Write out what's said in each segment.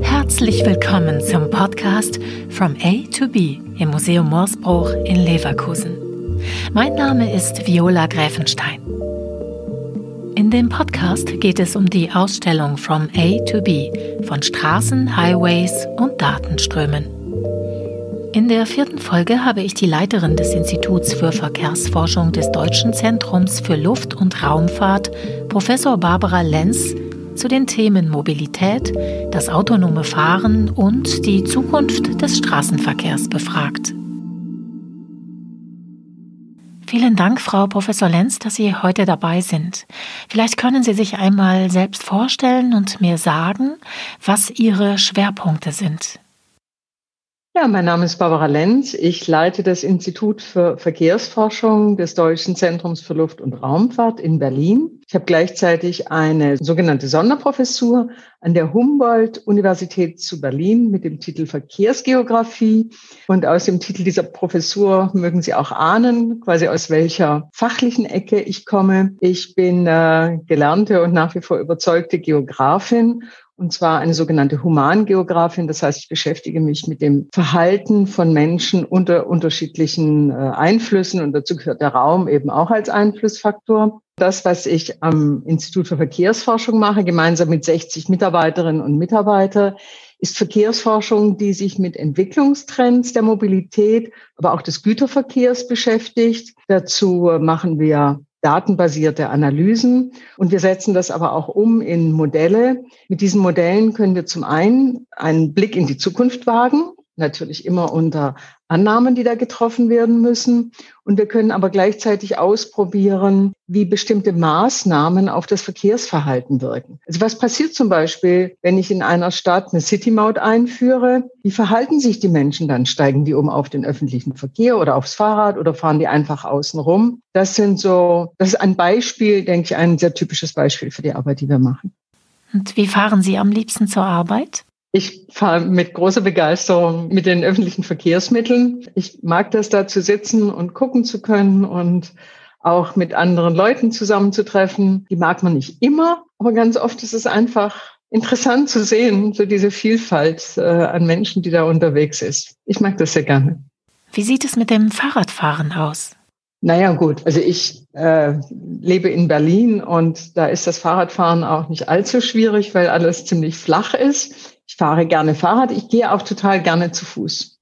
Herzlich willkommen zum Podcast From A to B im Museum Morsbruch in Leverkusen. Mein Name ist Viola Gräfenstein. In dem Podcast geht es um die Ausstellung From A to B von Straßen, Highways und Datenströmen. In der vierten Folge habe ich die Leiterin des Instituts für Verkehrsforschung des Deutschen Zentrums für Luft- und Raumfahrt, Professor Barbara Lenz, zu den Themen Mobilität, das autonome Fahren und die Zukunft des Straßenverkehrs befragt. Vielen Dank, Frau Professor Lenz, dass Sie heute dabei sind. Vielleicht können Sie sich einmal selbst vorstellen und mir sagen, was Ihre Schwerpunkte sind. Ja, mein Name ist Barbara Lenz. Ich leite das Institut für Verkehrsforschung des Deutschen Zentrums für Luft- und Raumfahrt in Berlin. Ich habe gleichzeitig eine sogenannte Sonderprofessur an der Humboldt-Universität zu Berlin mit dem Titel Verkehrsgeografie. Und aus dem Titel dieser Professur mögen Sie auch ahnen, quasi aus welcher fachlichen Ecke ich komme. Ich bin äh, gelernte und nach wie vor überzeugte Geografin und zwar eine sogenannte Humangeografin. Das heißt, ich beschäftige mich mit dem Verhalten von Menschen unter unterschiedlichen äh, Einflüssen und dazu gehört der Raum eben auch als Einflussfaktor. Das, was ich am Institut für Verkehrsforschung mache, gemeinsam mit 60 Mitarbeiterinnen und Mitarbeitern, ist Verkehrsforschung, die sich mit Entwicklungstrends der Mobilität, aber auch des Güterverkehrs beschäftigt. Dazu machen wir datenbasierte Analysen. Und wir setzen das aber auch um in Modelle. Mit diesen Modellen können wir zum einen einen Blick in die Zukunft wagen, natürlich immer unter Annahmen, die da getroffen werden müssen. Und wir können aber gleichzeitig ausprobieren, wie bestimmte Maßnahmen auf das Verkehrsverhalten wirken. Also was passiert zum Beispiel, wenn ich in einer Stadt eine City-Maut einführe? Wie verhalten sich die Menschen dann? Steigen die um auf den öffentlichen Verkehr oder aufs Fahrrad oder fahren die einfach außen rum? Das sind so, das ist ein Beispiel, denke ich, ein sehr typisches Beispiel für die Arbeit, die wir machen. Und wie fahren Sie am liebsten zur Arbeit? Ich fahre mit großer Begeisterung mit den öffentlichen Verkehrsmitteln. Ich mag das da zu sitzen und gucken zu können und auch mit anderen Leuten zusammenzutreffen. Die mag man nicht immer, aber ganz oft ist es einfach interessant zu sehen, so diese Vielfalt äh, an Menschen, die da unterwegs ist. Ich mag das sehr gerne. Wie sieht es mit dem Fahrradfahren aus? Naja, gut. Also ich äh, lebe in Berlin und da ist das Fahrradfahren auch nicht allzu schwierig, weil alles ziemlich flach ist. Ich fahre gerne Fahrrad. Ich gehe auch total gerne zu Fuß.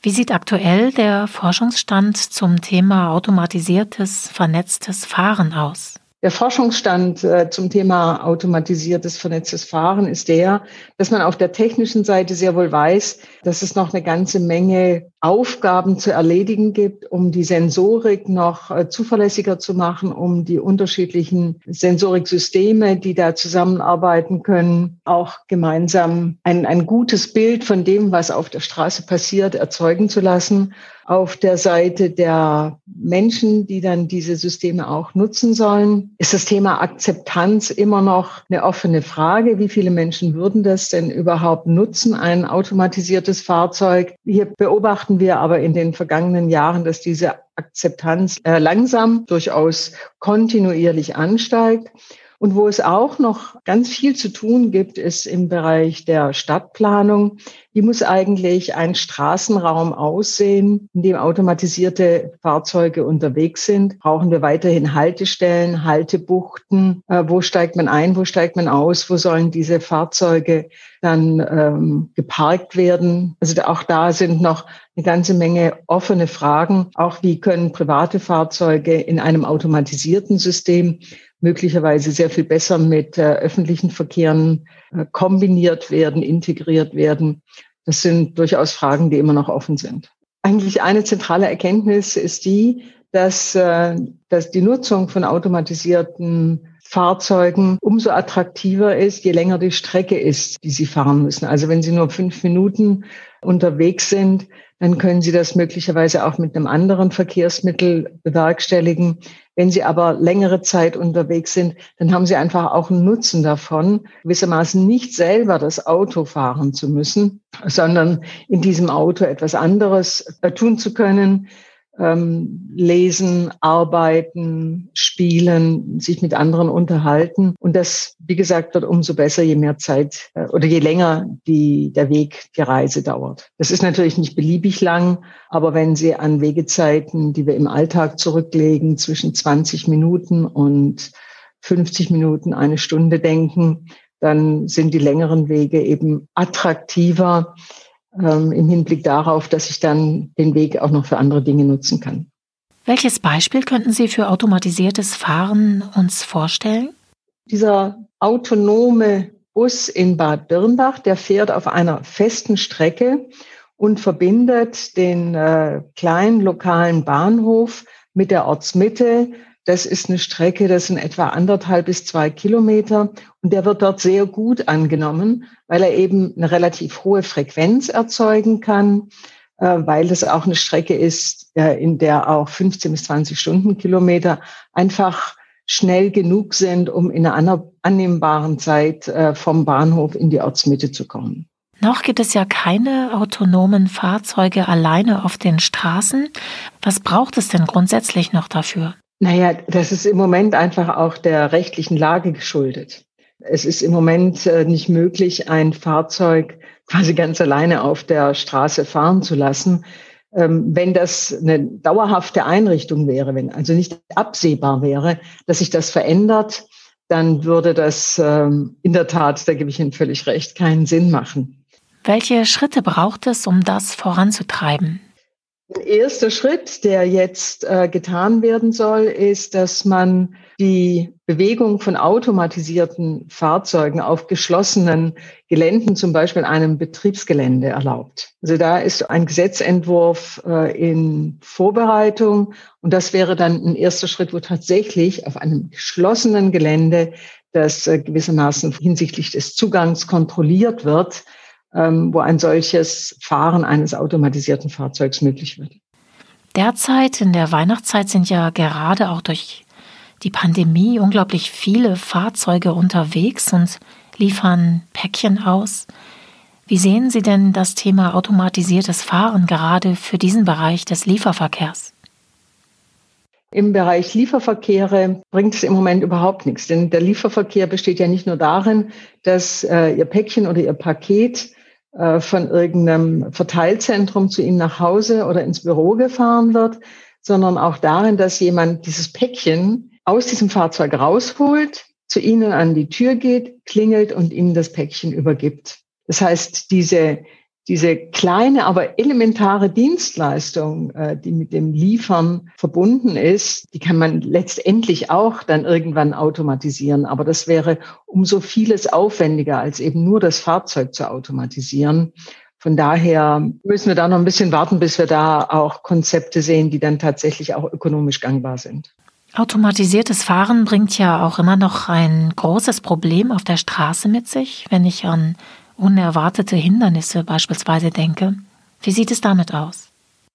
Wie sieht aktuell der Forschungsstand zum Thema automatisiertes, vernetztes Fahren aus? Der Forschungsstand äh, zum Thema automatisiertes, vernetztes Fahren ist der, dass man auf der technischen Seite sehr wohl weiß, dass es noch eine ganze Menge Aufgaben zu erledigen gibt, um die Sensorik noch äh, zuverlässiger zu machen, um die unterschiedlichen Sensoriksysteme, die da zusammenarbeiten können, auch gemeinsam ein, ein gutes Bild von dem, was auf der Straße passiert, erzeugen zu lassen auf der Seite der Menschen, die dann diese Systeme auch nutzen sollen, ist das Thema Akzeptanz immer noch eine offene Frage. Wie viele Menschen würden das denn überhaupt nutzen, ein automatisiertes Fahrzeug? Hier beobachten wir aber in den vergangenen Jahren, dass diese Akzeptanz äh, langsam, durchaus kontinuierlich ansteigt. Und wo es auch noch ganz viel zu tun gibt, ist im Bereich der Stadtplanung. Wie muss eigentlich ein Straßenraum aussehen, in dem automatisierte Fahrzeuge unterwegs sind? Brauchen wir weiterhin Haltestellen, Haltebuchten? Äh, wo steigt man ein? Wo steigt man aus? Wo sollen diese Fahrzeuge dann ähm, geparkt werden? Also auch da sind noch eine ganze Menge offene Fragen. Auch wie können private Fahrzeuge in einem automatisierten System möglicherweise sehr viel besser mit äh, öffentlichen Verkehren äh, kombiniert werden, integriert werden. Das sind durchaus Fragen, die immer noch offen sind. Eigentlich eine zentrale Erkenntnis ist die, dass, äh, dass die Nutzung von automatisierten Fahrzeugen umso attraktiver ist, je länger die Strecke ist, die sie fahren müssen. Also wenn sie nur fünf Minuten unterwegs sind, dann können Sie das möglicherweise auch mit einem anderen Verkehrsmittel bewerkstelligen. Wenn Sie aber längere Zeit unterwegs sind, dann haben Sie einfach auch einen Nutzen davon, gewissermaßen nicht selber das Auto fahren zu müssen, sondern in diesem Auto etwas anderes tun zu können, ähm, lesen, arbeiten, spielen, sich mit anderen unterhalten. Und das, wie gesagt, wird umso besser, je mehr Zeit äh, oder je länger die, der Weg, die Reise dauert. Das ist natürlich nicht beliebig lang, aber wenn Sie an Wegezeiten, die wir im Alltag zurücklegen, zwischen 20 Minuten und 50 Minuten, eine Stunde denken, dann sind die längeren Wege eben attraktiver ähm, im Hinblick darauf, dass ich dann den Weg auch noch für andere Dinge nutzen kann. Welches Beispiel könnten Sie für automatisiertes Fahren uns vorstellen? Dieser autonome Bus in Bad Birnbach, der fährt auf einer festen Strecke und verbindet den äh, kleinen lokalen Bahnhof mit der Ortsmitte das ist eine Strecke, das sind etwa anderthalb bis zwei Kilometer und der wird dort sehr gut angenommen, weil er eben eine relativ hohe Frequenz erzeugen kann, äh, weil das auch eine Strecke ist, äh, in der auch 15 bis 20 Stundenkilometer einfach schnell genug sind, um in einer annehmbaren Zeit äh, vom Bahnhof in die Ortsmitte zu kommen. Noch gibt es ja keine autonomen Fahrzeuge alleine auf den Straßen. Was braucht es denn grundsätzlich noch dafür? Naja, das ist im Moment einfach auch der rechtlichen Lage geschuldet. Es ist im Moment äh, nicht möglich, ein Fahrzeug quasi ganz alleine auf der Straße fahren zu lassen. Ähm, wenn das eine dauerhafte Einrichtung wäre, wenn also nicht absehbar wäre, dass sich das verändert, dann würde das ähm, in der Tat, da gebe ich Ihnen völlig recht, keinen Sinn machen. Welche Schritte braucht es, um das voranzutreiben? Ein erster Schritt, der jetzt äh, getan werden soll, ist, dass man die Bewegung von automatisierten Fahrzeugen auf geschlossenen Geländen, zum Beispiel einem Betriebsgelände, erlaubt. Also da ist ein Gesetzentwurf äh, in Vorbereitung und das wäre dann ein erster Schritt, wo tatsächlich auf einem geschlossenen Gelände, das äh, gewissermaßen hinsichtlich des Zugangs kontrolliert wird, wo ein solches Fahren eines automatisierten Fahrzeugs möglich wird. Derzeit in der Weihnachtszeit sind ja gerade auch durch die Pandemie unglaublich viele Fahrzeuge unterwegs und liefern Päckchen aus. Wie sehen Sie denn das Thema automatisiertes Fahren gerade für diesen Bereich des Lieferverkehrs? Im Bereich Lieferverkehre bringt es im Moment überhaupt nichts, denn der Lieferverkehr besteht ja nicht nur darin, dass äh, Ihr Päckchen oder Ihr Paket äh, von irgendeinem Verteilzentrum zu Ihnen nach Hause oder ins Büro gefahren wird, sondern auch darin, dass jemand dieses Päckchen aus diesem Fahrzeug rausholt, zu Ihnen an die Tür geht, klingelt und Ihnen das Päckchen übergibt. Das heißt, diese diese kleine, aber elementare Dienstleistung, äh, die mit dem Liefern verbunden ist, die kann man letztendlich auch dann irgendwann automatisieren. Aber das wäre um so vieles aufwendiger, als eben nur das Fahrzeug zu automatisieren. Von daher müssen wir da noch ein bisschen warten, bis wir da auch Konzepte sehen, die dann tatsächlich auch ökonomisch gangbar sind. Automatisiertes Fahren bringt ja auch immer noch ein großes Problem auf der Straße mit sich, wenn ich an unerwartete Hindernisse beispielsweise denke. Wie sieht es damit aus?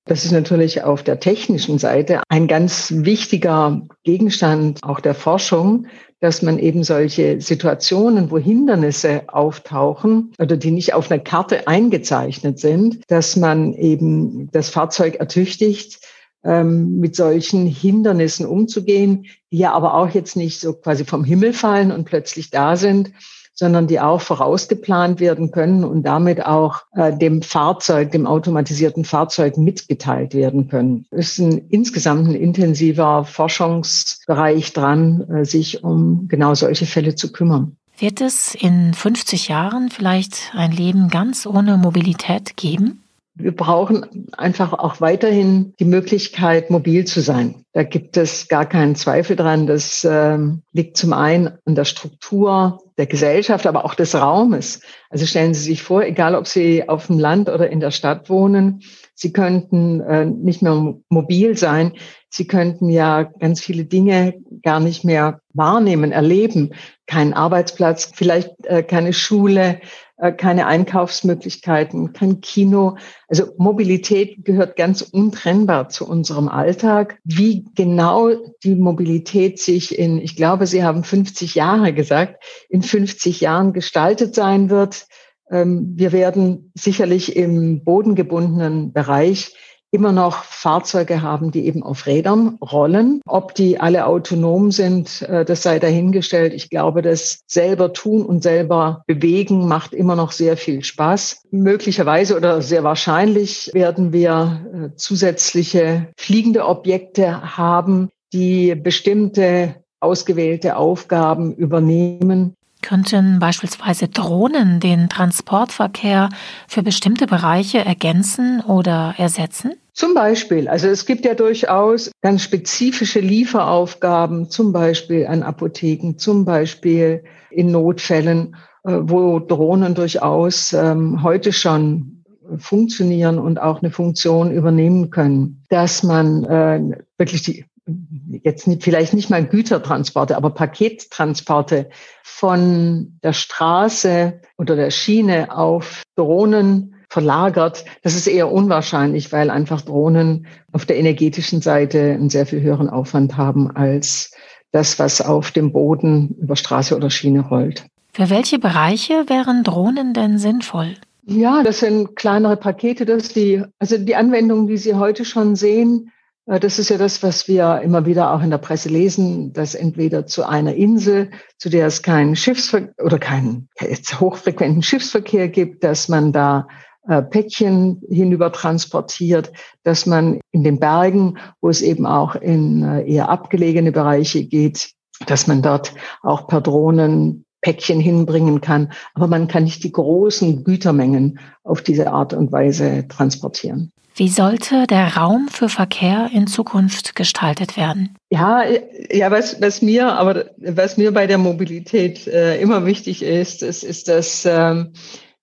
Das ist natürlich auf der technischen Seite ein ganz wichtiger Gegenstand auch der Forschung, dass man eben solche Situationen, wo Hindernisse auftauchen oder die nicht auf einer Karte eingezeichnet sind, dass man eben das Fahrzeug ertüchtigt, ähm, mit solchen Hindernissen umzugehen, die ja aber auch jetzt nicht so quasi vom Himmel fallen und plötzlich da sind, sondern die auch vorausgeplant werden können und damit auch äh, dem Fahrzeug, dem automatisierten Fahrzeug mitgeteilt werden können. Es ist ein, insgesamt ein intensiver Forschungsbereich dran, äh, sich um genau solche Fälle zu kümmern. Wird es in 50 Jahren vielleicht ein Leben ganz ohne Mobilität geben? Wir brauchen einfach auch weiterhin die Möglichkeit, mobil zu sein. Da gibt es gar keinen Zweifel dran. Das äh, liegt zum einen an der Struktur der Gesellschaft, aber auch des Raumes. Also stellen Sie sich vor, egal ob Sie auf dem Land oder in der Stadt wohnen, Sie könnten äh, nicht mehr mobil sein. Sie könnten ja ganz viele Dinge gar nicht mehr wahrnehmen, erleben. Keinen Arbeitsplatz, vielleicht äh, keine Schule, keine Einkaufsmöglichkeiten, kein Kino. Also Mobilität gehört ganz untrennbar zu unserem Alltag. Wie genau die Mobilität sich in, ich glaube, Sie haben 50 Jahre gesagt, in 50 Jahren gestaltet sein wird. Ähm, wir werden sicherlich im bodengebundenen Bereich immer noch Fahrzeuge haben, die eben auf Rädern rollen. Ob die alle autonom sind, äh, das sei dahingestellt. Ich glaube, das selber tun und selber bewegen macht immer noch sehr viel Spaß. Möglicherweise oder sehr wahrscheinlich werden wir äh, zusätzliche fliegende Objekte haben, die bestimmte ausgewählte Aufgaben übernehmen. Könnten beispielsweise Drohnen den Transportverkehr für bestimmte Bereiche ergänzen oder ersetzen? Zum Beispiel, also es gibt ja durchaus ganz spezifische Lieferaufgaben, zum Beispiel an Apotheken, zum Beispiel in Notfällen, äh, wo Drohnen durchaus ähm, heute schon funktionieren und auch eine Funktion übernehmen können, dass man äh, wirklich die jetzt vielleicht nicht mal Gütertransporte, aber Pakettransporte von der Straße oder der Schiene auf Drohnen verlagert. Das ist eher unwahrscheinlich, weil einfach Drohnen auf der energetischen Seite einen sehr viel höheren Aufwand haben als das, was auf dem Boden über Straße oder Schiene rollt. Für welche Bereiche wären Drohnen denn sinnvoll? Ja, das sind kleinere Pakete, dass die, also die Anwendungen, die Sie heute schon sehen, äh, das ist ja das, was wir immer wieder auch in der Presse lesen, dass entweder zu einer Insel, zu der es keinen Schiffsverkehr oder keinen hochfrequenten Schiffsverkehr gibt, dass man da äh, Päckchen hinüber transportiert, dass man in den Bergen, wo es eben auch in äh, eher abgelegene Bereiche geht, dass man dort auch per Drohnen Päckchen hinbringen kann. Aber man kann nicht die großen Gütermengen auf diese Art und Weise transportieren. Wie sollte der Raum für Verkehr in Zukunft gestaltet werden? Ja, ja, was, was mir, aber was mir bei der Mobilität äh, immer wichtig ist, ist, ist, dass ähm,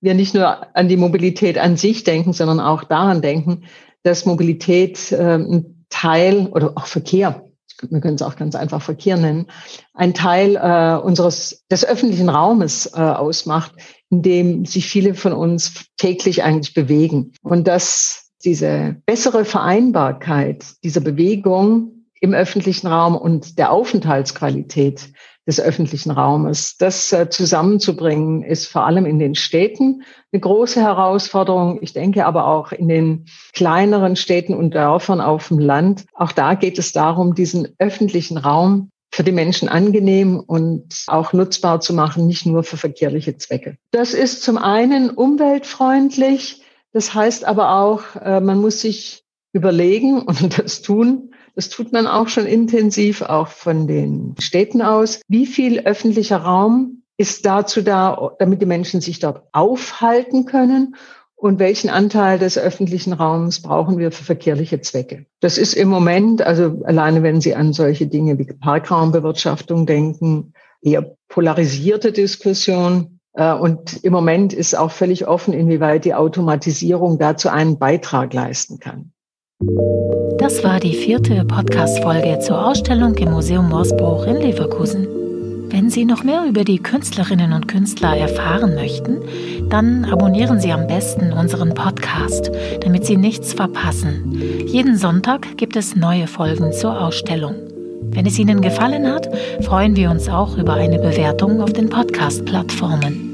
wir nicht nur an die Mobilität an sich denken, sondern auch daran denken, dass Mobilität äh, ein Teil oder auch Verkehr, wir können es auch ganz einfach Verkehr nennen, ein Teil äh, unseres des öffentlichen Raumes äh, ausmacht, in dem sich viele von uns täglich eigentlich bewegen. Und dass diese bessere Vereinbarkeit dieser Bewegung im öffentlichen Raum und der Aufenthaltsqualität des öffentlichen Raumes. Das äh, zusammenzubringen ist vor allem in den Städten eine große Herausforderung. Ich denke aber auch in den kleineren Städten und Dörfern auf dem Land. Auch da geht es darum, diesen öffentlichen Raum für die Menschen angenehm und auch nutzbar zu machen, nicht nur für verkehrliche Zwecke. Das ist zum einen umweltfreundlich. Das heißt aber auch, äh, man muss sich überlegen und das tun, das tut man auch schon intensiv, auch von den Städten aus. Wie viel öffentlicher Raum ist dazu da, damit die Menschen sich dort aufhalten können? Und welchen Anteil des öffentlichen Raums brauchen wir für verkehrliche Zwecke? Das ist im Moment, also alleine wenn Sie an solche Dinge wie Parkraumbewirtschaftung denken, eher polarisierte Diskussion. Äh, und im Moment ist auch völlig offen, inwieweit die Automatisierung dazu einen Beitrag leisten kann. Das war die vierte Podcast-Folge zur Ausstellung im Museum Morsbruch in Leverkusen. Wenn Sie noch mehr über die Künstlerinnen und Künstler erfahren möchten, dann abonnieren Sie am besten unseren Podcast, damit Sie nichts verpassen. Jeden Sonntag gibt es neue Folgen zur Ausstellung. Wenn es Ihnen gefallen hat, freuen wir uns auch über eine Bewertung auf den Podcast-Plattformen.